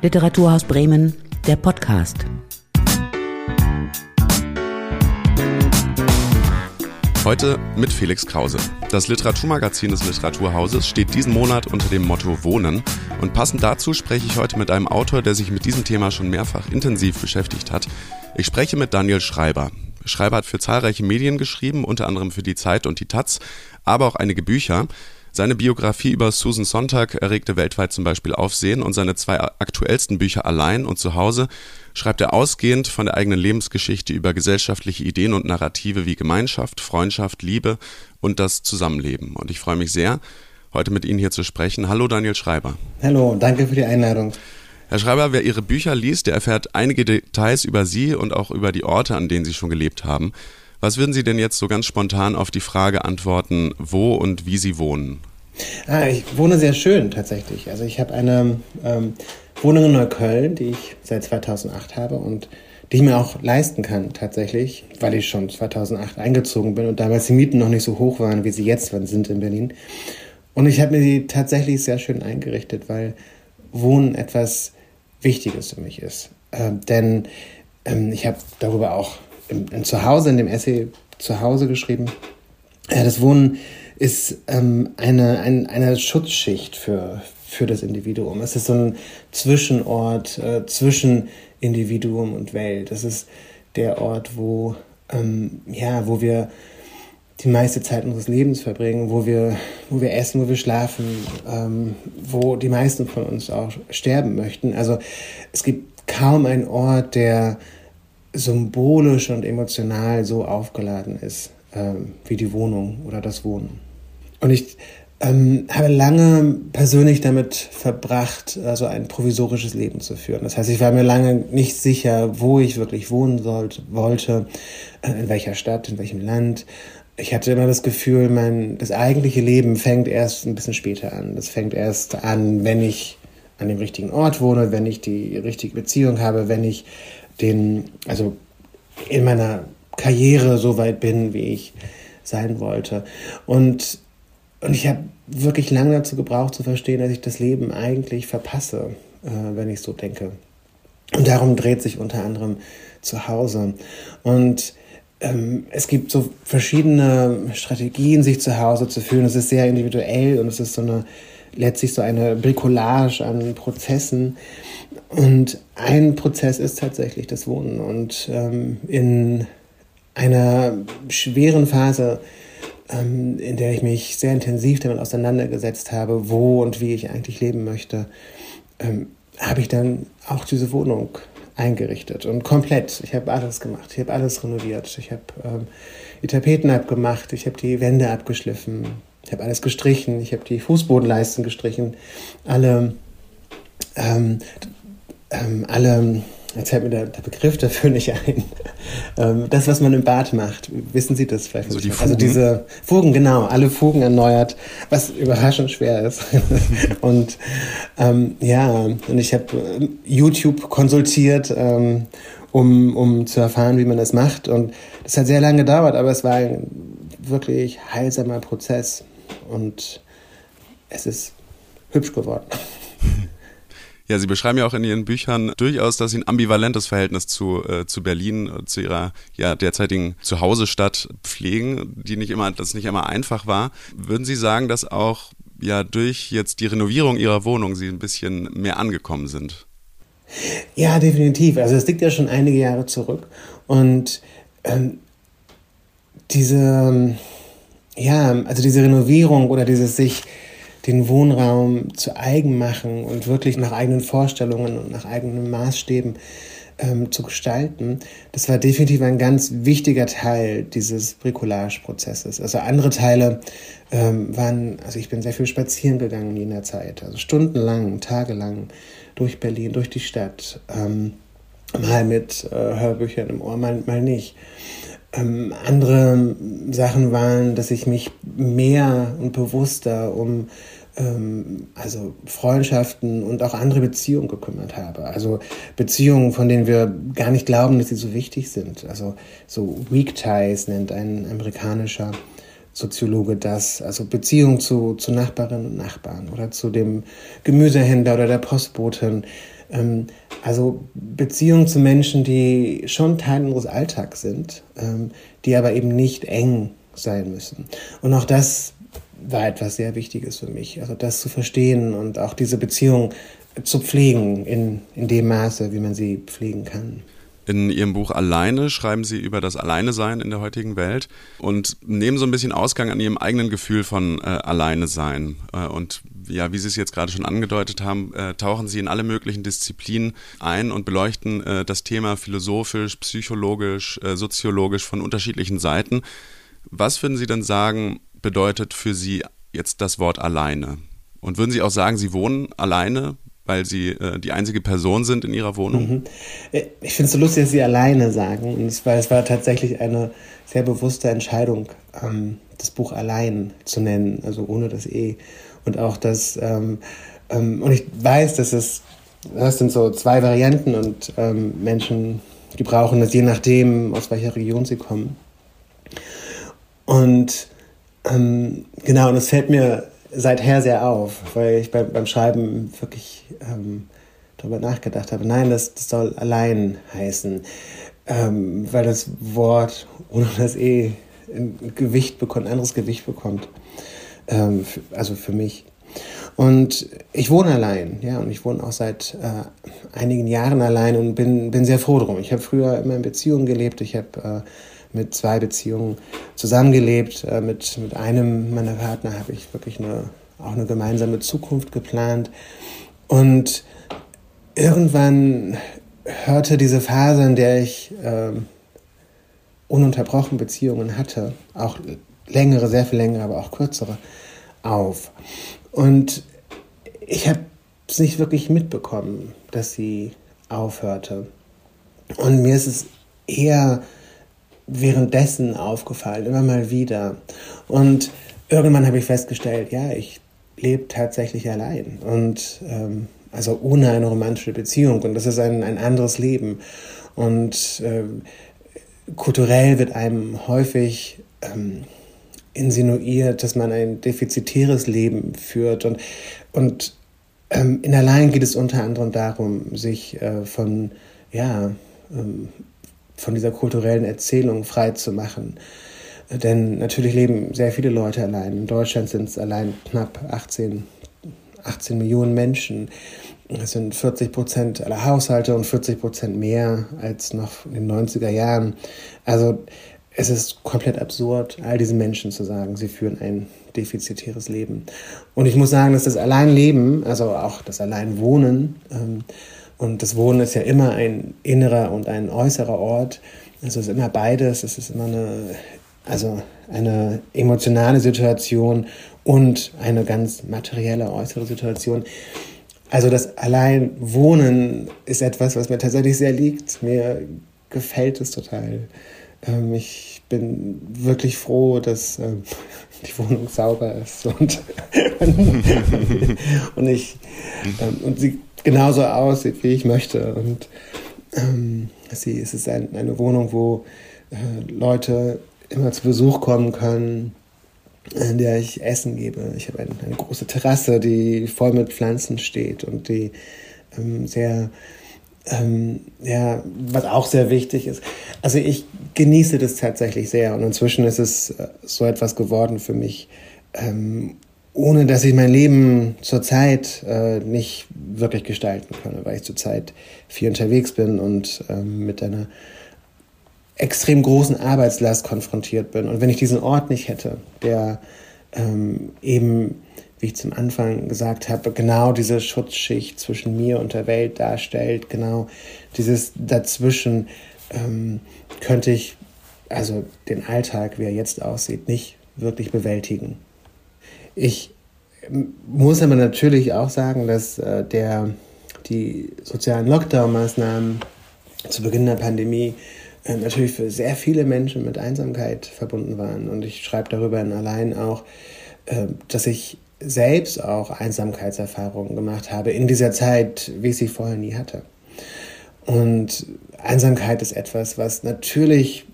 Literaturhaus Bremen, der Podcast. Heute mit Felix Krause. Das Literaturmagazin des Literaturhauses steht diesen Monat unter dem Motto Wohnen. Und passend dazu spreche ich heute mit einem Autor, der sich mit diesem Thema schon mehrfach intensiv beschäftigt hat. Ich spreche mit Daniel Schreiber. Schreiber hat für zahlreiche Medien geschrieben, unter anderem für die Zeit und die Taz, aber auch einige Bücher. Seine Biografie über Susan Sontag erregte weltweit zum Beispiel Aufsehen und seine zwei aktuellsten Bücher Allein und Zuhause schreibt er ausgehend von der eigenen Lebensgeschichte über gesellschaftliche Ideen und Narrative wie Gemeinschaft, Freundschaft, Liebe und das Zusammenleben. Und ich freue mich sehr, heute mit Ihnen hier zu sprechen. Hallo Daniel Schreiber. Hallo, danke für die Einladung. Herr Schreiber, wer Ihre Bücher liest, der erfährt einige Details über Sie und auch über die Orte, an denen Sie schon gelebt haben. Was würden Sie denn jetzt so ganz spontan auf die Frage antworten, wo und wie Sie wohnen? Ah, ich wohne sehr schön tatsächlich. Also ich habe eine ähm, Wohnung in Neukölln, die ich seit 2008 habe und die ich mir auch leisten kann tatsächlich, weil ich schon 2008 eingezogen bin und damals die Mieten noch nicht so hoch waren, wie sie jetzt sind in Berlin. Und ich habe mir die tatsächlich sehr schön eingerichtet, weil Wohnen etwas Wichtiges für mich ist. Ähm, denn ähm, ich habe darüber auch im, im Zuhause, in dem Essay Zuhause geschrieben. Ja, das Wohnen ist ähm, eine, ein, eine Schutzschicht für, für das Individuum. Es ist so ein Zwischenort äh, zwischen Individuum und Welt. Es ist der Ort, wo, ähm, ja, wo wir die meiste Zeit unseres Lebens verbringen, wo wir, wo wir essen, wo wir schlafen, ähm, wo die meisten von uns auch sterben möchten. Also es gibt kaum einen Ort, der symbolisch und emotional so aufgeladen ist ähm, wie die Wohnung oder das Wohnen. Und ich ähm, habe lange persönlich damit verbracht, also ein provisorisches Leben zu führen. Das heißt, ich war mir lange nicht sicher, wo ich wirklich wohnen sollte, wollte, äh, in welcher Stadt, in welchem Land. Ich hatte immer das Gefühl, mein, das eigentliche Leben fängt erst ein bisschen später an. Das fängt erst an, wenn ich an dem richtigen Ort wohne, wenn ich die richtige Beziehung habe, wenn ich den, also in meiner Karriere so weit bin, wie ich sein wollte. Und und ich habe wirklich lange dazu gebraucht zu verstehen, dass ich das Leben eigentlich verpasse, äh, wenn ich so denke. Und darum dreht sich unter anderem zu Hause. Und ähm, es gibt so verschiedene Strategien, sich zu Hause zu fühlen. Es ist sehr individuell und es ist so eine letztlich so eine Bricolage an Prozessen. Und ein Prozess ist tatsächlich das Wohnen. Und ähm, in einer schweren Phase ähm, in der ich mich sehr intensiv damit auseinandergesetzt habe, wo und wie ich eigentlich leben möchte, ähm, habe ich dann auch diese Wohnung eingerichtet und komplett. Ich habe alles gemacht. Ich habe alles renoviert. Ich habe ähm, die Tapeten abgemacht. Ich habe die Wände abgeschliffen. Ich habe alles gestrichen. Ich habe die Fußbodenleisten gestrichen. Alle, ähm, ähm, alle Jetzt fällt mir der, der Begriff dafür nicht ein. Ähm, das, was man im Bad macht, wissen Sie das vielleicht? Also, die also diese Fugen, genau, alle Fugen erneuert, was überraschend schwer ist. und ähm, ja, und ich habe äh, YouTube konsultiert, ähm, um, um zu erfahren, wie man das macht. Und das hat sehr lange gedauert, aber es war ein wirklich heilsamer Prozess. Und es ist hübsch geworden. Ja, Sie beschreiben ja auch in Ihren Büchern durchaus, dass Sie ein ambivalentes Verhältnis zu, äh, zu Berlin, zu Ihrer ja, derzeitigen Zuhausestadt pflegen, die nicht immer, das nicht immer einfach war. Würden Sie sagen, dass auch ja durch jetzt die Renovierung Ihrer Wohnung Sie ein bisschen mehr angekommen sind? Ja, definitiv. Also es liegt ja schon einige Jahre zurück und ähm, diese, ähm, ja, also diese Renovierung oder dieses sich den Wohnraum zu eigen machen und wirklich nach eigenen Vorstellungen und nach eigenen Maßstäben ähm, zu gestalten, das war definitiv ein ganz wichtiger Teil dieses Bricolage-Prozesses. Also andere Teile ähm, waren, also ich bin sehr viel spazieren gegangen in jener Zeit, also stundenlang, tagelang durch Berlin, durch die Stadt, ähm, mal mit äh, Hörbüchern im Ohr, mal, mal nicht. Ähm, andere Sachen waren, dass ich mich mehr und bewusster um ähm, also Freundschaften und auch andere Beziehungen gekümmert habe. Also Beziehungen, von denen wir gar nicht glauben, dass sie so wichtig sind. Also so Weak Ties nennt ein amerikanischer Soziologe das. Also Beziehungen zu, zu Nachbarinnen und Nachbarn oder zu dem Gemüsehändler oder der Postbotin. Ähm, also Beziehungen zu Menschen, die schon Teil unseres Alltags sind, ähm, die aber eben nicht eng sein müssen. Und auch das war etwas sehr Wichtiges für mich. Also das zu verstehen und auch diese Beziehung zu pflegen in, in dem Maße, wie man sie pflegen kann. In Ihrem Buch Alleine schreiben Sie über das Alleinesein in der heutigen Welt und nehmen so ein bisschen Ausgang an Ihrem eigenen Gefühl von äh, Alleinesein. Äh, und ja, wie Sie es jetzt gerade schon angedeutet haben, äh, tauchen Sie in alle möglichen Disziplinen ein und beleuchten äh, das Thema philosophisch, psychologisch, äh, soziologisch von unterschiedlichen Seiten. Was würden Sie denn sagen, bedeutet für Sie jetzt das Wort alleine? Und würden Sie auch sagen, Sie wohnen alleine weil sie äh, die einzige Person sind in ihrer Wohnung. Mhm. Äh, ich finde es so lustig, dass sie alleine sagen. Und es war, es war tatsächlich eine sehr bewusste Entscheidung, ähm, das Buch allein zu nennen, also ohne das E. Und auch das, ähm, ähm, und ich weiß, dass es, das sind so zwei Varianten und ähm, Menschen, die brauchen das je nachdem, aus welcher Region sie kommen. Und ähm, genau, und es fällt mir seither sehr auf, weil ich beim, beim Schreiben wirklich ähm, darüber nachgedacht habe. Nein, das, das soll allein heißen, ähm, weil das Wort ohne das E ein Gewicht bekommt, ein anderes Gewicht bekommt. Ähm, also für mich. Und ich wohne allein, ja, und ich wohne auch seit äh, einigen Jahren allein und bin, bin sehr froh drum. Ich habe früher immer in Beziehungen gelebt. Ich habe äh, mit zwei Beziehungen zusammengelebt. Äh, mit, mit einem meiner Partner habe ich wirklich eine, auch eine gemeinsame Zukunft geplant. Und irgendwann hörte diese Phase, in der ich äh, ununterbrochen Beziehungen hatte, auch längere, sehr viel längere, aber auch kürzere, auf. Und ich habe es nicht wirklich mitbekommen, dass sie aufhörte. Und mir ist es eher währenddessen aufgefallen, immer mal wieder. Und irgendwann habe ich festgestellt, ja, ich lebe tatsächlich allein und ähm, also ohne eine romantische Beziehung und das ist ein, ein anderes Leben. Und äh, kulturell wird einem häufig ähm, insinuiert, dass man ein defizitäres Leben führt und, und ähm, in allein geht es unter anderem darum, sich äh, von ja, ähm, von dieser kulturellen Erzählung frei zu machen. Denn natürlich leben sehr viele Leute allein. In Deutschland sind es allein knapp 18, 18 Millionen Menschen. Das sind 40 Prozent aller Haushalte und 40 Prozent mehr als noch in den 90er Jahren. Also es ist komplett absurd, all diesen Menschen zu sagen, sie führen ein defizitäres Leben. Und ich muss sagen, dass das Alleinleben, also auch das Alleinwohnen, ähm, und das Wohnen ist ja immer ein innerer und ein äußerer Ort. Also es ist immer beides. Es ist immer eine, also eine emotionale Situation und eine ganz materielle äußere Situation. Also das Alleinwohnen ist etwas, was mir tatsächlich sehr liegt. Mir gefällt es total. Ähm, ich bin wirklich froh, dass ähm, die Wohnung sauber ist und, und ich ähm, und sie genauso aussieht, wie ich möchte. Und ähm, sie, es ist ein, eine Wohnung, wo äh, Leute immer zu Besuch kommen können, in der ich Essen gebe. Ich habe ein, eine große Terrasse, die voll mit Pflanzen steht und die ähm, sehr, ähm, ja, was auch sehr wichtig ist. Also ich genieße das tatsächlich sehr und inzwischen ist es äh, so etwas geworden für mich, ähm, ohne dass ich mein Leben zurzeit äh, nicht wirklich gestalten könne, weil ich zurzeit viel unterwegs bin und ähm, mit einer extrem großen Arbeitslast konfrontiert bin. Und wenn ich diesen Ort nicht hätte, der ähm, eben, wie ich zum Anfang gesagt habe, genau diese Schutzschicht zwischen mir und der Welt darstellt, genau dieses Dazwischen, ähm, könnte ich also den Alltag, wie er jetzt aussieht, nicht wirklich bewältigen. Ich muss aber natürlich auch sagen, dass äh, der, die sozialen Lockdown-Maßnahmen zu Beginn der Pandemie äh, natürlich für sehr viele Menschen mit Einsamkeit verbunden waren. Und ich schreibe darüber in allein auch, äh, dass ich selbst auch Einsamkeitserfahrungen gemacht habe in dieser Zeit, wie ich sie vorher nie hatte. Und Einsamkeit ist etwas, was natürlich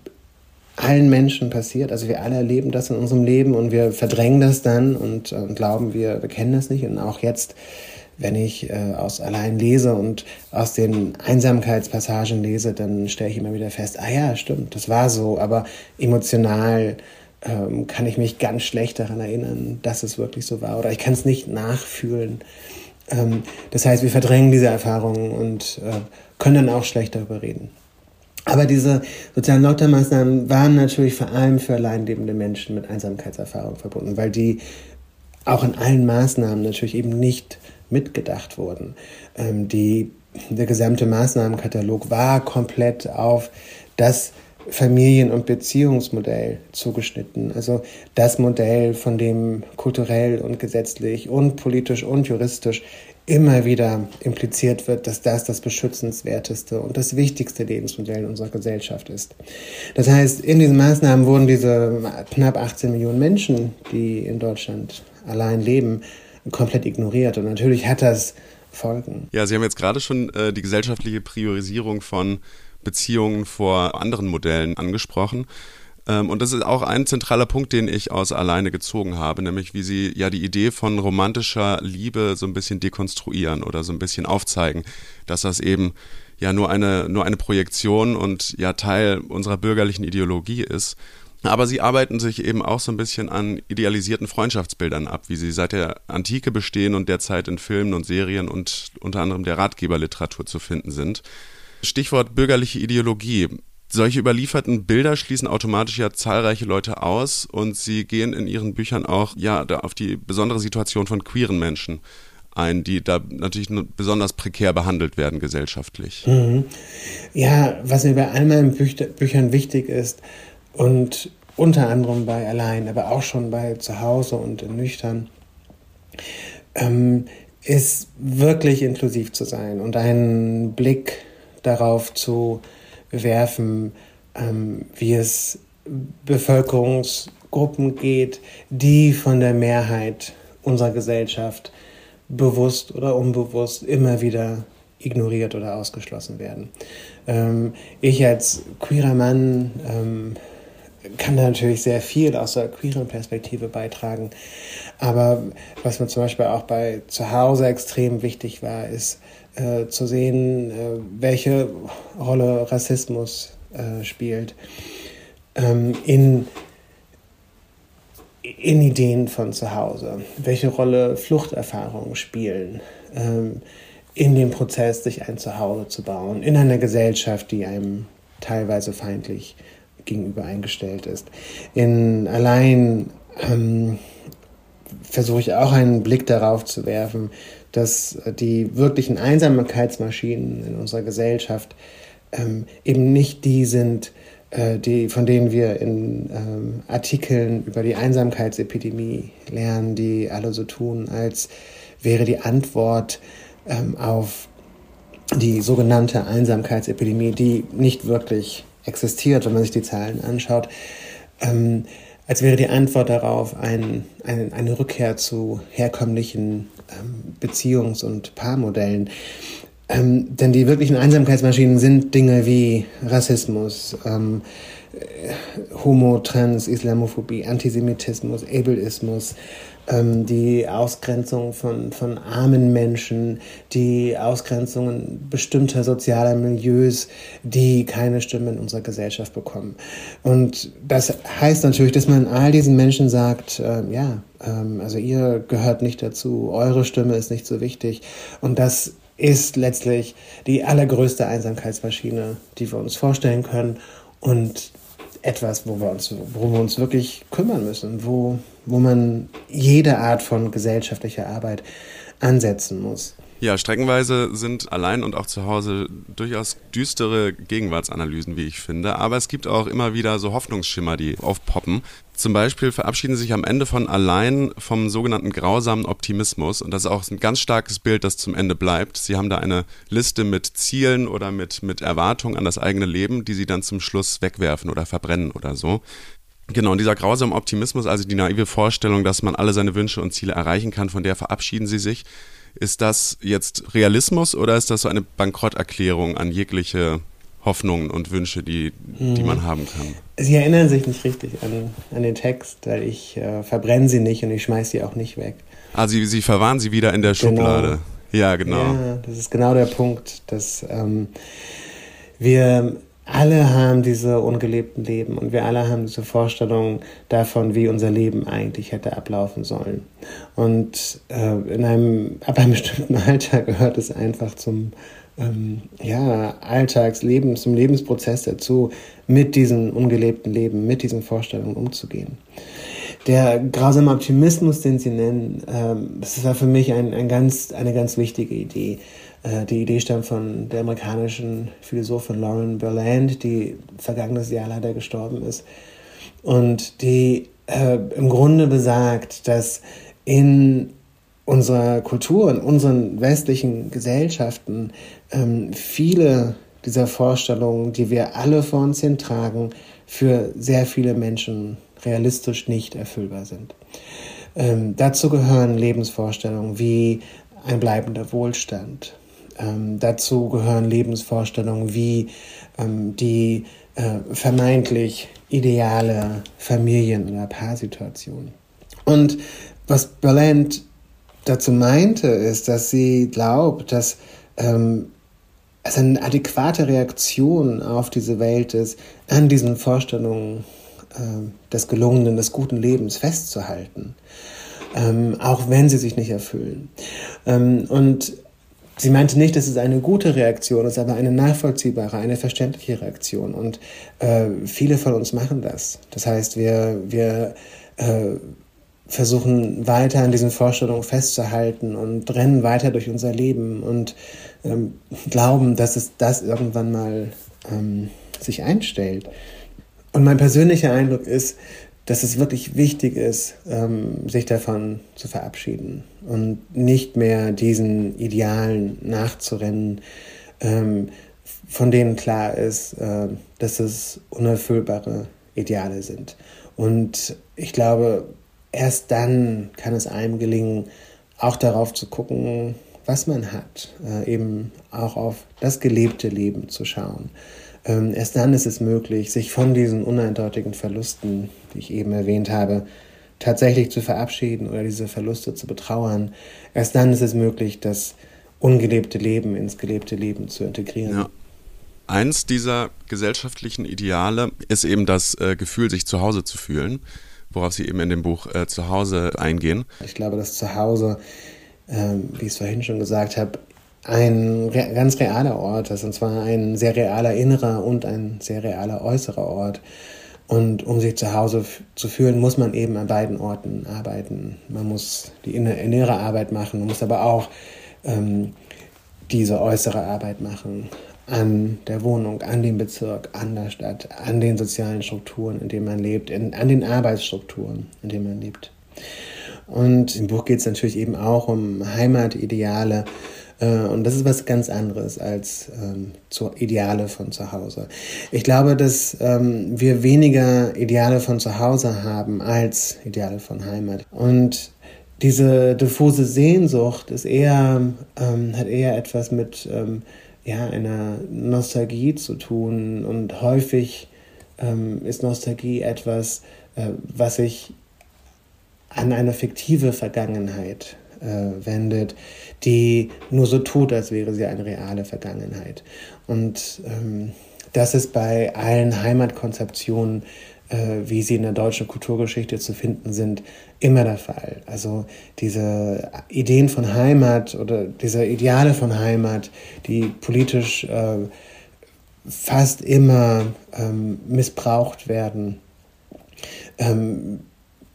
allen Menschen passiert. Also wir alle erleben das in unserem Leben und wir verdrängen das dann und, und glauben, wir, wir kennen das nicht. Und auch jetzt wenn ich äh, aus allein lese und aus den Einsamkeitspassagen lese, dann stelle ich immer wieder fest, ah ja, stimmt, das war so, aber emotional ähm, kann ich mich ganz schlecht daran erinnern, dass es wirklich so war oder ich kann es nicht nachfühlen. Ähm, das heißt, wir verdrängen diese Erfahrungen und äh, können dann auch schlecht darüber reden. Aber diese sozialen Lockdown-Maßnahmen waren natürlich vor allem für allein lebende Menschen mit Einsamkeitserfahrung verbunden, weil die auch in allen Maßnahmen natürlich eben nicht mitgedacht wurden. Ähm, die, der gesamte Maßnahmenkatalog war komplett auf das Familien- und Beziehungsmodell zugeschnitten. Also das Modell, von dem kulturell und gesetzlich und politisch und juristisch immer wieder impliziert wird, dass das das beschützenswerteste und das wichtigste Lebensmodell unserer Gesellschaft ist. Das heißt, in diesen Maßnahmen wurden diese knapp 18 Millionen Menschen, die in Deutschland allein leben, komplett ignoriert. Und natürlich hat das Folgen. Ja, Sie haben jetzt gerade schon äh, die gesellschaftliche Priorisierung von Beziehungen vor anderen Modellen angesprochen. Ähm, und das ist auch ein zentraler Punkt, den ich aus alleine gezogen habe, nämlich wie sie ja die Idee von romantischer Liebe so ein bisschen dekonstruieren oder so ein bisschen aufzeigen, dass das eben ja nur eine, nur eine Projektion und ja Teil unserer bürgerlichen Ideologie ist. Aber sie arbeiten sich eben auch so ein bisschen an idealisierten Freundschaftsbildern ab, wie sie seit der Antike bestehen und derzeit in Filmen und Serien und unter anderem der Ratgeberliteratur zu finden sind. Stichwort bürgerliche Ideologie. Solche überlieferten Bilder schließen automatisch ja zahlreiche Leute aus und sie gehen in ihren Büchern auch ja auf die besondere Situation von queeren Menschen ein, die da natürlich besonders prekär behandelt werden gesellschaftlich. Mhm. Ja, was mir bei all meinen Büch Büchern wichtig ist und unter anderem bei Allein, aber auch schon bei Zuhause und Nüchtern, ähm, ist wirklich inklusiv zu sein und einen Blick darauf zu werfen, ähm, wie es Bevölkerungsgruppen geht, die von der Mehrheit unserer Gesellschaft bewusst oder unbewusst immer wieder ignoriert oder ausgeschlossen werden. Ähm, ich als queerer Mann ähm, kann natürlich sehr viel aus der queeren Perspektive beitragen. Aber was mir zum Beispiel auch bei Zuhause extrem wichtig war, ist äh, zu sehen, äh, welche Rolle Rassismus äh, spielt ähm, in, in Ideen von zu Hause, welche Rolle Fluchterfahrungen spielen. Ähm, in dem Prozess, sich ein Zuhause zu bauen, in einer Gesellschaft, die einem teilweise feindlich gegenüber eingestellt ist. In allein ähm, versuche ich auch einen Blick darauf zu werfen, dass die wirklichen Einsamkeitsmaschinen in unserer Gesellschaft ähm, eben nicht die sind, äh, die, von denen wir in ähm, Artikeln über die Einsamkeitsepidemie lernen, die alle so tun, als wäre die Antwort ähm, auf die sogenannte Einsamkeitsepidemie, die nicht wirklich existiert, wenn man sich die Zahlen anschaut, ähm, als wäre die Antwort darauf ein, ein, eine Rückkehr zu herkömmlichen Beziehungs- und Paarmodellen. Ähm, denn die wirklichen Einsamkeitsmaschinen sind Dinge wie Rassismus, ähm, äh, Homo, Trans, Islamophobie, Antisemitismus, Ableismus, ähm, die Ausgrenzung von, von armen Menschen, die Ausgrenzungen bestimmter sozialer Milieus, die keine Stimme in unserer Gesellschaft bekommen. Und das heißt natürlich, dass man all diesen Menschen sagt, äh, ja, ähm, also ihr gehört nicht dazu, eure Stimme ist nicht so wichtig. Und das ist letztlich die allergrößte Einsamkeitsmaschine, die wir uns vorstellen können. Und etwas, wo wir uns, worum wir uns wirklich kümmern müssen, wo, wo man jede Art von gesellschaftlicher Arbeit ansetzen muss. Ja, streckenweise sind allein und auch zu Hause durchaus düstere Gegenwartsanalysen, wie ich finde. Aber es gibt auch immer wieder so Hoffnungsschimmer, die aufpoppen. Zum Beispiel verabschieden sie sich am Ende von allein vom sogenannten grausamen Optimismus. Und das ist auch ein ganz starkes Bild, das zum Ende bleibt. Sie haben da eine Liste mit Zielen oder mit, mit Erwartungen an das eigene Leben, die sie dann zum Schluss wegwerfen oder verbrennen oder so. Genau, und dieser grausame Optimismus, also die naive Vorstellung, dass man alle seine Wünsche und Ziele erreichen kann, von der verabschieden sie sich. Ist das jetzt Realismus oder ist das so eine Bankrotterklärung an jegliche Hoffnungen und Wünsche, die, die man haben kann? Sie erinnern sich nicht richtig an, an den Text, weil ich äh, verbrenne sie nicht und ich schmeiße sie auch nicht weg. Ah, sie, sie verwahren sie wieder in der genau. Schublade. Ja, genau. Ja, das ist genau der Punkt, dass ähm, wir alle haben diese ungelebten Leben und wir alle haben diese Vorstellung davon, wie unser Leben eigentlich hätte ablaufen sollen. Und äh, in einem, ab einem bestimmten Alter gehört es einfach zum ähm, ja, Alltagsleben, zum Lebensprozess dazu, mit diesen ungelebten Leben, mit diesen Vorstellungen umzugehen. Der grausame Optimismus, den Sie nennen, ähm, das war für mich ein, ein ganz, eine ganz wichtige Idee. Äh, die Idee stammt von der amerikanischen Philosophin Lauren Berland, die vergangenes Jahr leider gestorben ist. Und die äh, im Grunde besagt, dass in unserer Kultur, in unseren westlichen Gesellschaften ähm, viele dieser Vorstellungen, die wir alle vor uns hintragen, für sehr viele Menschen realistisch nicht erfüllbar sind. Ähm, dazu gehören Lebensvorstellungen wie ein bleibender Wohlstand, ähm, dazu gehören Lebensvorstellungen wie ähm, die äh, vermeintlich ideale Familien- oder Paarsituation. Und was Berland dazu meinte, ist, dass sie glaubt, dass ähm, es eine adäquate Reaktion auf diese Welt ist, an diesen Vorstellungen äh, des gelungenen, des guten Lebens festzuhalten, ähm, auch wenn sie sich nicht erfüllen. Ähm, und Sie meinte nicht, dass es eine gute Reaktion ist, aber eine nachvollziehbare, eine verständliche Reaktion. Und äh, viele von uns machen das. Das heißt, wir, wir äh, versuchen weiter an diesen Vorstellungen festzuhalten und rennen weiter durch unser Leben und ähm, glauben, dass es das irgendwann mal ähm, sich einstellt. Und mein persönlicher Eindruck ist, dass es wirklich wichtig ist, ähm, sich davon zu verabschieden und nicht mehr diesen Idealen nachzurennen, ähm, von denen klar ist, äh, dass es unerfüllbare Ideale sind. Und ich glaube, erst dann kann es einem gelingen, auch darauf zu gucken, was man hat, äh, eben auch auf das gelebte Leben zu schauen. Ähm, erst dann ist es möglich, sich von diesen uneindeutigen Verlusten, die ich eben erwähnt habe, tatsächlich zu verabschieden oder diese Verluste zu betrauern. Erst dann ist es möglich, das ungelebte Leben ins gelebte Leben zu integrieren. Ja. Eins dieser gesellschaftlichen Ideale ist eben das äh, Gefühl, sich zu Hause zu fühlen, worauf Sie eben in dem Buch äh, Zuhause eingehen. Ich glaube, dass Zuhause, ähm, wie ich es vorhin schon gesagt habe, ein re ganz realer Ort ist, und zwar ein sehr realer innerer und ein sehr realer äußerer Ort. Und um sich zu Hause zu fühlen, muss man eben an beiden Orten arbeiten. Man muss die innere Arbeit machen, man muss aber auch ähm, diese äußere Arbeit machen an der Wohnung, an dem Bezirk, an der Stadt, an den sozialen Strukturen, in denen man lebt, in, an den Arbeitsstrukturen, in denen man lebt. Und im Buch geht es natürlich eben auch um Heimatideale, und das ist was ganz anderes als ähm, Ideale von zu Hause. Ich glaube, dass ähm, wir weniger Ideale von zu Hause haben als Ideale von Heimat. Und diese diffuse Sehnsucht ist eher, ähm, hat eher etwas mit ähm, ja, einer Nostalgie zu tun. Und häufig ähm, ist Nostalgie etwas, äh, was sich an eine fiktive Vergangenheit äh, wendet, die nur so tut, als wäre sie eine reale Vergangenheit. Und ähm, das ist bei allen Heimatkonzeptionen, äh, wie sie in der deutschen Kulturgeschichte zu finden sind, immer der Fall. Also diese Ideen von Heimat oder diese Ideale von Heimat, die politisch äh, fast immer ähm, missbraucht werden, ähm,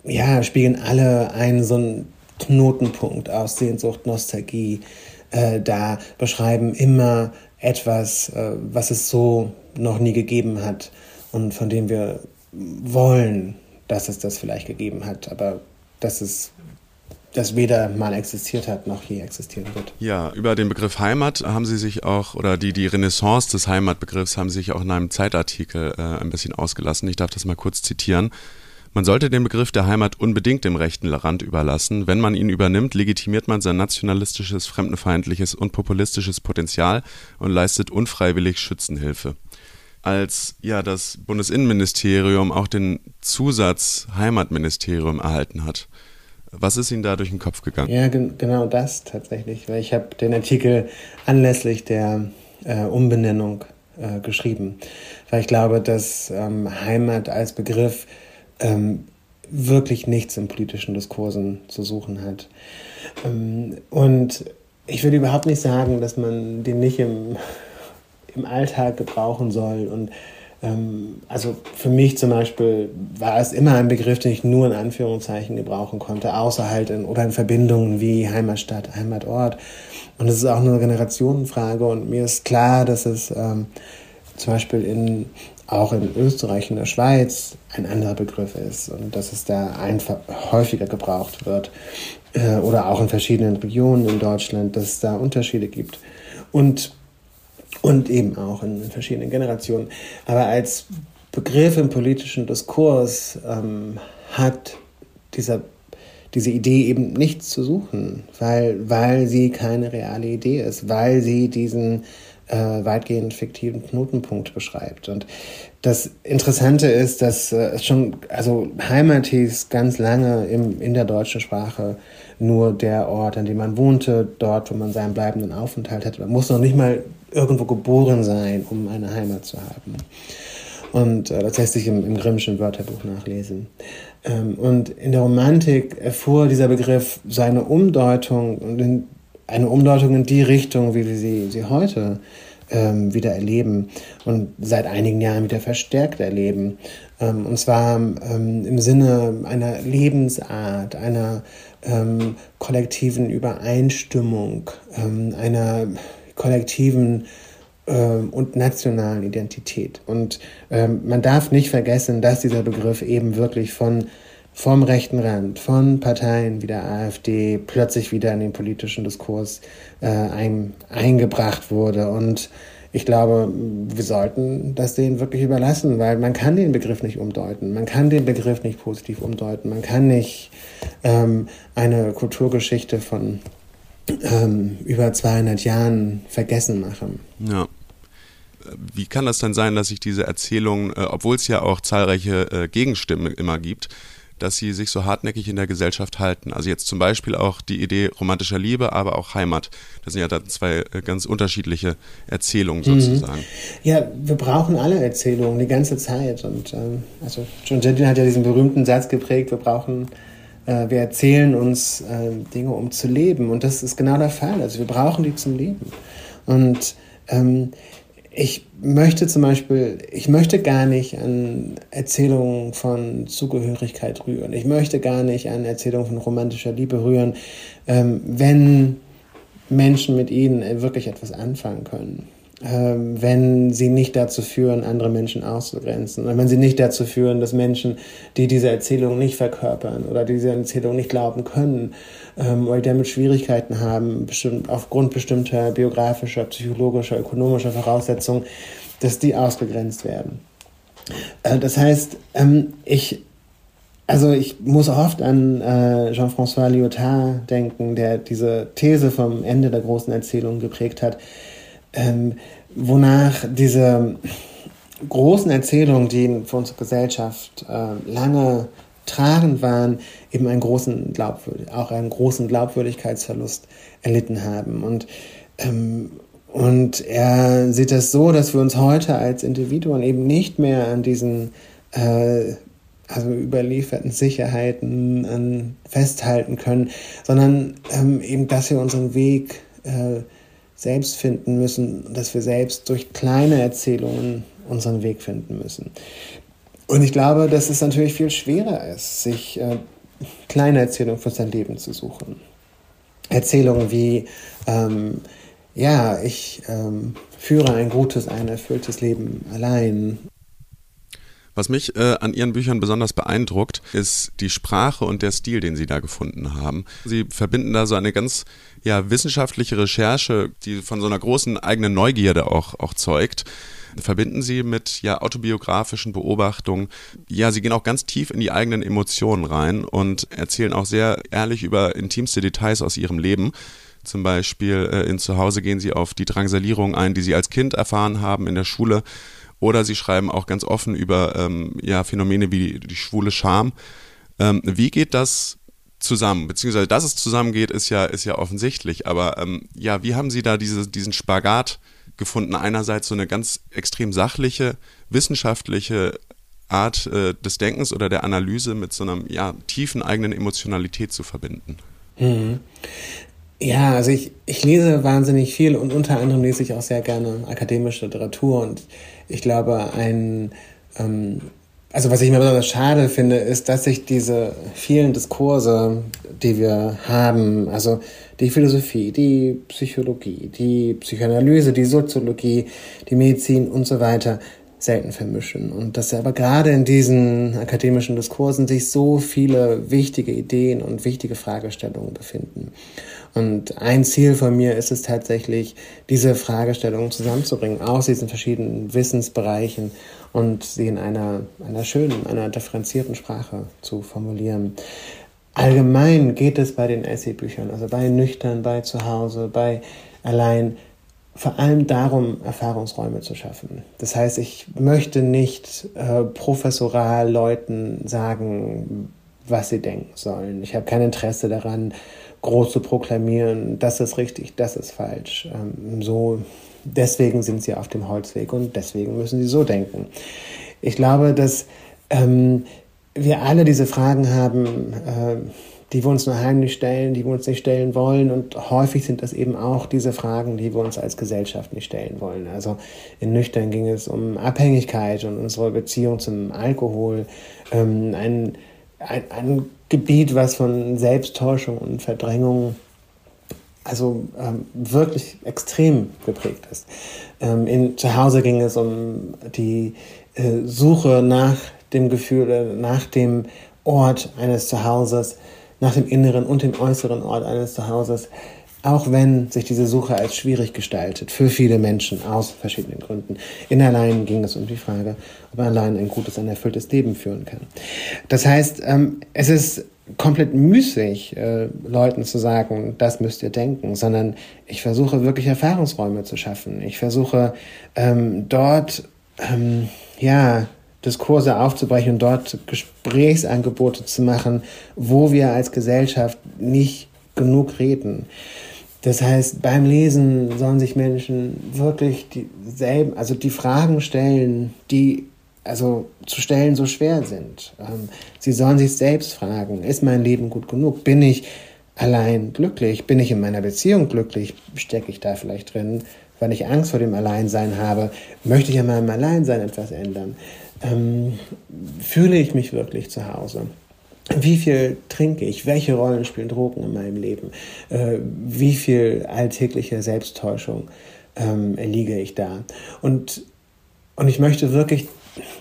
ja, spiegeln alle einen so einen Knotenpunkt aus Sehnsucht, Nostalgie äh, da, beschreiben immer etwas, äh, was es so noch nie gegeben hat und von dem wir wollen, dass es das vielleicht gegeben hat, aber dass es das weder mal existiert hat noch je existieren wird. Ja, über den Begriff Heimat haben Sie sich auch, oder die, die Renaissance des Heimatbegriffs haben Sie sich auch in einem Zeitartikel äh, ein bisschen ausgelassen. Ich darf das mal kurz zitieren. Man sollte den Begriff der Heimat unbedingt dem rechten Rand überlassen. Wenn man ihn übernimmt, legitimiert man sein nationalistisches, fremdenfeindliches und populistisches Potenzial und leistet unfreiwillig Schützenhilfe. Als ja das Bundesinnenministerium auch den Zusatz Heimatministerium erhalten hat, Was ist Ihnen da durch den Kopf gegangen? Ja, gen genau das tatsächlich, weil ich habe den Artikel anlässlich der äh, Umbenennung äh, geschrieben, weil ich glaube, dass ähm, Heimat als Begriff ähm, wirklich nichts in politischen Diskursen zu suchen hat. Ähm, und ich würde überhaupt nicht sagen, dass man den nicht im, im Alltag gebrauchen soll und ähm, also für mich zum Beispiel war es immer ein Begriff, den ich nur in Anführungszeichen gebrauchen konnte, außer halt in, oder in Verbindungen wie Heimatstadt, Heimatort. Und es ist auch eine Generationenfrage und mir ist klar, dass es ähm, zum Beispiel in, auch in Österreich, in der Schweiz ein anderer Begriff ist und dass es da einfach häufiger gebraucht wird äh, oder auch in verschiedenen Regionen in Deutschland, dass es da Unterschiede gibt. Und und eben auch in, in verschiedenen Generationen. Aber als Begriff im politischen Diskurs ähm, hat dieser, diese Idee eben nichts zu suchen, weil, weil sie keine reale Idee ist, weil sie diesen äh, weitgehend fiktiven Knotenpunkt beschreibt. Und das Interessante ist, dass äh, schon, also Heimat hieß ganz lange im, in der deutschen Sprache nur der Ort, an dem man wohnte, dort, wo man seinen bleibenden Aufenthalt hatte. Man muss noch nicht mal irgendwo geboren sein, um eine Heimat zu haben. Und äh, das lässt sich im, im Grimmschen Wörterbuch nachlesen. Ähm, und in der Romantik erfuhr dieser Begriff seine Umdeutung und in, eine Umdeutung in die Richtung, wie wir sie, sie heute ähm, wieder erleben und seit einigen Jahren wieder verstärkt erleben. Ähm, und zwar ähm, im Sinne einer Lebensart, einer ähm, kollektiven Übereinstimmung, ähm, einer kollektiven ähm, und nationalen Identität. Und man darf nicht vergessen, dass dieser Begriff eben wirklich von vom rechten Rand, von Parteien wie der AfD plötzlich wieder in den politischen Diskurs äh, ein, eingebracht wurde. Und ich glaube, wir sollten das denen wirklich überlassen, weil man kann den Begriff nicht umdeuten. Man kann den Begriff nicht positiv umdeuten. Man kann nicht ähm, eine Kulturgeschichte von ähm, über 200 Jahren vergessen machen. Ja. Wie kann das denn sein, dass sich diese Erzählung, äh, obwohl es ja auch zahlreiche äh, Gegenstimmen immer gibt, dass sie sich so hartnäckig in der Gesellschaft halten. Also jetzt zum Beispiel auch die Idee romantischer Liebe, aber auch Heimat. Das sind ja dann zwei äh, ganz unterschiedliche Erzählungen mhm. sozusagen. Ja, wir brauchen alle Erzählungen die ganze Zeit. Und ähm, also John Jenkin hat ja diesen berühmten Satz geprägt, wir brauchen äh, wir erzählen uns äh, Dinge, um zu leben. Und das ist genau der Fall. Also wir brauchen die zum Leben. Und ähm, ich möchte zum Beispiel, ich möchte gar nicht an Erzählungen von Zugehörigkeit rühren. Ich möchte gar nicht an Erzählungen von romantischer Liebe rühren, ähm, wenn Menschen mit ihnen wirklich etwas anfangen können. Ähm, wenn sie nicht dazu führen, andere Menschen auszugrenzen. Und wenn sie nicht dazu führen, dass Menschen, die diese Erzählung nicht verkörpern oder diese Erzählung nicht glauben können ähm, oder damit Schwierigkeiten haben, bestimmt, aufgrund bestimmter biografischer, psychologischer, ökonomischer Voraussetzungen, dass die ausgegrenzt werden. Äh, das heißt, ähm, ich also ich muss oft an äh, Jean-François Lyotard denken, der diese These vom Ende der großen Erzählung geprägt hat, ähm, wonach diese großen Erzählungen, die für unsere Gesellschaft äh, lange tragend waren, eben einen großen Glaubwürdig auch einen großen Glaubwürdigkeitsverlust erlitten haben. Und, ähm, und er sieht das so, dass wir uns heute als Individuen eben nicht mehr an diesen äh, also überlieferten Sicherheiten an, festhalten können, sondern ähm, eben, dass wir unseren Weg äh, selbst finden müssen, dass wir selbst durch kleine Erzählungen unseren Weg finden müssen. Und ich glaube, dass es natürlich viel schwerer ist, sich äh, kleine Erzählungen für sein Leben zu suchen. Erzählungen wie, ähm, ja, ich ähm, führe ein gutes, ein erfülltes Leben allein was mich äh, an Ihren Büchern besonders beeindruckt, ist die Sprache und der Stil, den Sie da gefunden haben. Sie verbinden da so eine ganz ja, wissenschaftliche Recherche, die von so einer großen eigenen Neugierde auch, auch zeugt verbinden sie mit ja autobiografischen Beobachtungen. Ja, sie gehen auch ganz tief in die eigenen Emotionen rein und erzählen auch sehr ehrlich über intimste Details aus ihrem Leben. Zum Beispiel äh, in Zuhause gehen sie auf die Drangsalierung ein, die sie als Kind erfahren haben in der Schule oder sie schreiben auch ganz offen über ähm, ja, Phänomene wie die, die schwule Scham. Ähm, wie geht das zusammen, beziehungsweise dass es zusammengeht, ist ja, ist ja offensichtlich. Aber ähm, ja, wie haben Sie da diese, diesen Spagat gefunden? Einerseits so eine ganz extrem sachliche, wissenschaftliche Art äh, des Denkens oder der Analyse mit so einer ja, tiefen eigenen Emotionalität zu verbinden. Mhm. Ja, also ich, ich lese wahnsinnig viel und unter anderem lese ich auch sehr gerne akademische Literatur und ich glaube, ein ähm, also was ich mir besonders schade finde, ist, dass sich diese vielen Diskurse, die wir haben, also die Philosophie, die Psychologie, die Psychoanalyse, die Soziologie, die Medizin und so weiter, selten vermischen. Und dass aber gerade in diesen akademischen Diskursen sich so viele wichtige Ideen und wichtige Fragestellungen befinden. Und ein Ziel von mir ist es tatsächlich, diese Fragestellungen zusammenzubringen aus diesen verschiedenen Wissensbereichen und sie in einer, einer schönen, einer differenzierten Sprache zu formulieren. Allgemein geht es bei den Essaybüchern, also bei Nüchtern, bei Zuhause, bei Allein, vor allem darum, Erfahrungsräume zu schaffen. Das heißt, ich möchte nicht äh, professoral Leuten sagen, was sie denken sollen. Ich habe kein Interesse daran, groß zu proklamieren, das ist richtig, das ist falsch. Ähm, so, deswegen sind sie auf dem Holzweg und deswegen müssen sie so denken. Ich glaube, dass ähm, wir alle diese Fragen haben, äh, die wir uns nur heimlich stellen, die wir uns nicht stellen wollen. Und häufig sind das eben auch diese Fragen, die wir uns als Gesellschaft nicht stellen wollen. Also in Nüchtern ging es um Abhängigkeit und unsere Beziehung zum Alkohol. Ähm, ein, ein, ein Gebiet, was von Selbsttäuschung und Verdrängung also ähm, wirklich extrem geprägt ist. Ähm, in, zu Hause ging es um die äh, Suche nach dem Gefühl, äh, nach dem Ort eines Zuhauses, nach dem inneren und dem äußeren Ort eines Zuhauses, auch wenn sich diese Suche als schwierig gestaltet für viele Menschen aus verschiedenen Gründen. In allein ging es um die Frage, ob allein ein gutes, ein erfülltes Leben führen kann. Das heißt, ähm, es ist komplett müßig, äh, Leuten zu sagen, das müsst ihr denken, sondern ich versuche wirklich Erfahrungsräume zu schaffen. Ich versuche ähm, dort, ähm, ja, Diskurse aufzubrechen und dort Gesprächsangebote zu machen, wo wir als Gesellschaft nicht genug reden. Das heißt, beim Lesen sollen sich Menschen wirklich dieselben, also die Fragen stellen, die also zu stellen so schwer sind. Ähm, sie sollen sich selbst fragen, ist mein Leben gut genug? Bin ich allein glücklich? Bin ich in meiner Beziehung glücklich? Stecke ich da vielleicht drin, weil ich Angst vor dem Alleinsein habe? Möchte ich an meinem Alleinsein etwas ändern? Ähm, fühle ich mich wirklich zu Hause? Wie viel trinke ich? Welche Rollen spielen Drogen in meinem Leben? Äh, wie viel alltägliche Selbsttäuschung ähm, erliege ich da? Und, und ich möchte wirklich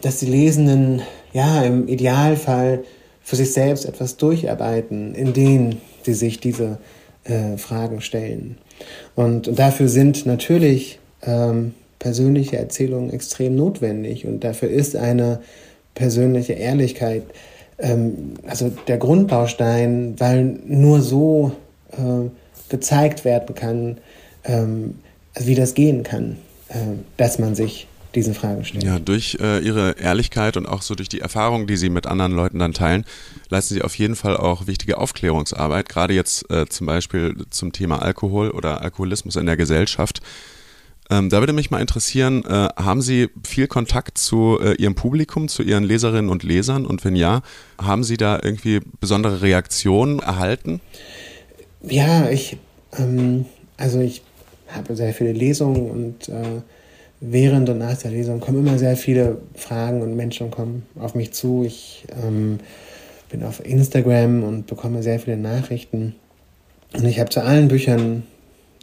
dass die Lesenden ja im Idealfall für sich selbst etwas durcharbeiten, in denen sie sich diese äh, Fragen stellen. Und, und, dafür sind natürlich ähm, persönliche Erzählungen extrem notwendig und dafür ist eine persönliche Ehrlichkeit ähm, also der Grundbaustein, weil nur so äh, gezeigt werden kann, ähm, wie das gehen kann, äh, dass man sich diese Fragen stellen. Ja, durch äh, Ihre Ehrlichkeit und auch so durch die Erfahrungen, die Sie mit anderen Leuten dann teilen, leisten Sie auf jeden Fall auch wichtige Aufklärungsarbeit, gerade jetzt äh, zum Beispiel zum Thema Alkohol oder Alkoholismus in der Gesellschaft. Ähm, da würde mich mal interessieren, äh, haben Sie viel Kontakt zu äh, Ihrem Publikum, zu Ihren Leserinnen und Lesern? Und wenn ja, haben Sie da irgendwie besondere Reaktionen erhalten? Ja, ich, ähm, also ich habe sehr viele Lesungen und äh, während und nach der Lesung kommen immer sehr viele Fragen und Menschen kommen auf mich zu. Ich ähm, bin auf Instagram und bekomme sehr viele Nachrichten. Und ich habe zu allen Büchern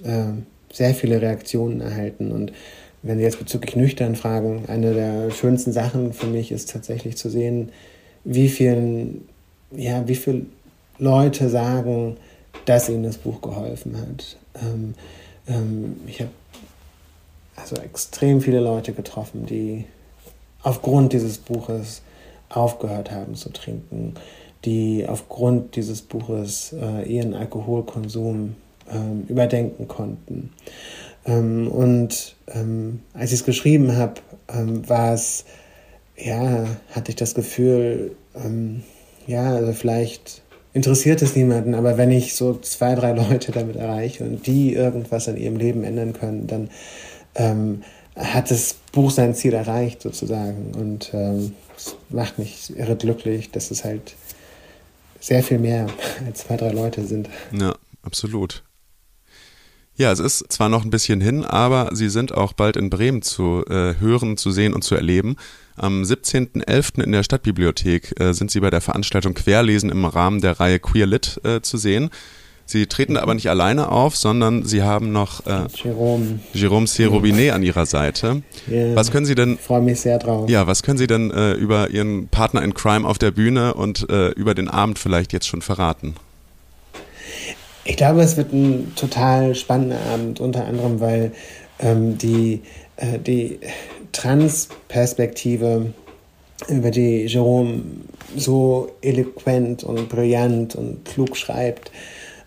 äh, sehr viele Reaktionen erhalten. Und wenn Sie jetzt bezüglich nüchtern fragen, eine der schönsten Sachen für mich ist tatsächlich zu sehen, wie vielen, ja, wie viele Leute sagen, dass ihnen das Buch geholfen hat. Ähm, ähm, ich habe also extrem viele Leute getroffen, die aufgrund dieses Buches aufgehört haben zu trinken, die aufgrund dieses Buches äh, ihren Alkoholkonsum ähm, überdenken konnten. Ähm, und ähm, als ich es geschrieben habe, ähm, war es, ja, hatte ich das Gefühl, ähm, ja, also vielleicht interessiert es niemanden. Aber wenn ich so zwei, drei Leute damit erreiche und die irgendwas in ihrem Leben ändern können, dann ähm, hat das Buch sein Ziel erreicht sozusagen. Und es macht mich irre glücklich, dass es halt sehr viel mehr als zwei, drei Leute sind. Ja, absolut. Ja, es ist zwar noch ein bisschen hin, aber sie sind auch bald in Bremen zu äh, hören, zu sehen und zu erleben. Am 17.11. in der Stadtbibliothek äh, sind sie bei der Veranstaltung Querlesen im Rahmen der Reihe Queer Lit äh, zu sehen. Sie treten da aber nicht alleine auf, sondern Sie haben noch äh, Jerome, Jerome C. Robinet an Ihrer Seite. Yeah. Was können Sie denn? Freue mich sehr drauf. Ja, was können Sie denn äh, über Ihren Partner in Crime auf der Bühne und äh, über den Abend vielleicht jetzt schon verraten? Ich glaube, es wird ein total spannender Abend, unter anderem, weil ähm, die, äh, die Trans-Perspektive, über die Jerome so eloquent und brillant und klug schreibt,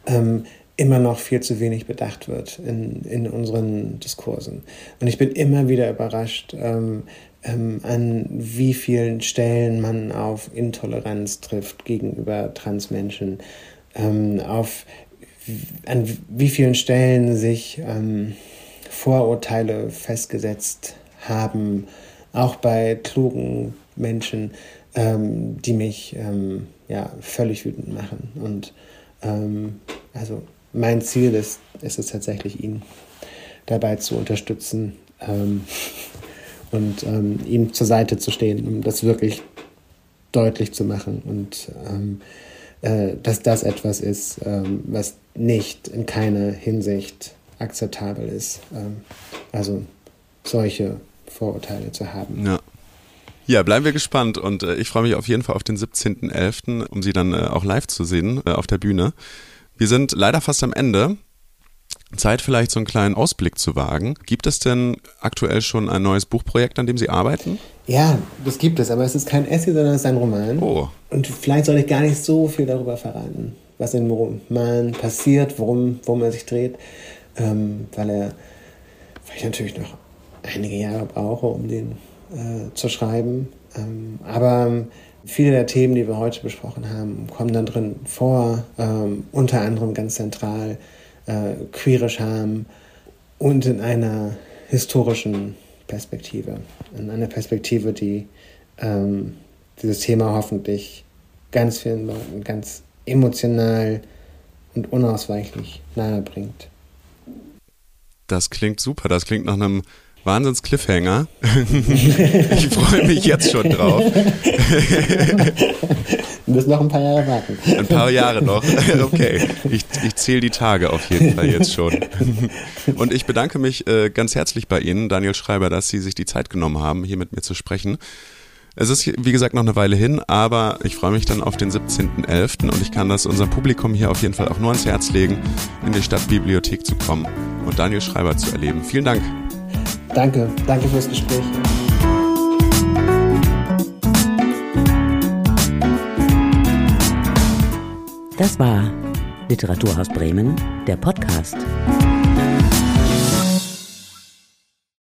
ähm, immer noch viel zu wenig bedacht wird in, in unseren Diskursen. Und ich bin immer wieder überrascht, ähm, ähm, an wie vielen Stellen man auf Intoleranz trifft gegenüber Transmenschen, ähm, auf an wie vielen Stellen sich ähm, Vorurteile festgesetzt haben, auch bei klugen Menschen, ähm, die mich ähm, ja, völlig wütend machen. Und ähm, also mein Ziel ist, ist es tatsächlich, ihn dabei zu unterstützen ähm, und ähm, ihm zur Seite zu stehen, um das wirklich deutlich zu machen und äh, dass das etwas ist, was nicht in keiner Hinsicht akzeptabel ist. Ähm, also solche Vorurteile zu haben. Ja. Ja, bleiben wir gespannt und äh, ich freue mich auf jeden Fall auf den 17.11., um Sie dann äh, auch live zu sehen äh, auf der Bühne. Wir sind leider fast am Ende. Zeit vielleicht so einen kleinen Ausblick zu wagen. Gibt es denn aktuell schon ein neues Buchprojekt, an dem Sie arbeiten? Ja, das gibt es, aber es ist kein Essay, sondern es ist ein Roman. Oh. Und vielleicht soll ich gar nicht so viel darüber verraten was in Roman passiert, worum, worum er sich dreht, ähm, weil er, weil ich natürlich noch einige Jahre brauche, um den äh, zu schreiben. Ähm, aber viele der Themen, die wir heute besprochen haben, kommen dann drin vor, ähm, unter anderem ganz zentral äh, queere Scham und in einer historischen Perspektive, in einer Perspektive, die ähm, dieses Thema hoffentlich ganz vielen Leuten ganz emotional und unausweichlich nahe bringt. Das klingt super. Das klingt nach einem Wahnsinns-Cliffhanger. ich freue mich jetzt schon drauf. Du musst noch ein paar Jahre warten. Ein paar Jahre noch. Okay. Ich, ich zähle die Tage auf jeden Fall jetzt schon. Und ich bedanke mich äh, ganz herzlich bei Ihnen, Daniel Schreiber, dass Sie sich die Zeit genommen haben, hier mit mir zu sprechen. Es ist, wie gesagt, noch eine Weile hin, aber ich freue mich dann auf den 17.11. und ich kann das unserem Publikum hier auf jeden Fall auch nur ans Herz legen, in die Stadtbibliothek zu kommen und Daniel Schreiber zu erleben. Vielen Dank. Danke, danke fürs Gespräch. Das war Literaturhaus Bremen, der Podcast.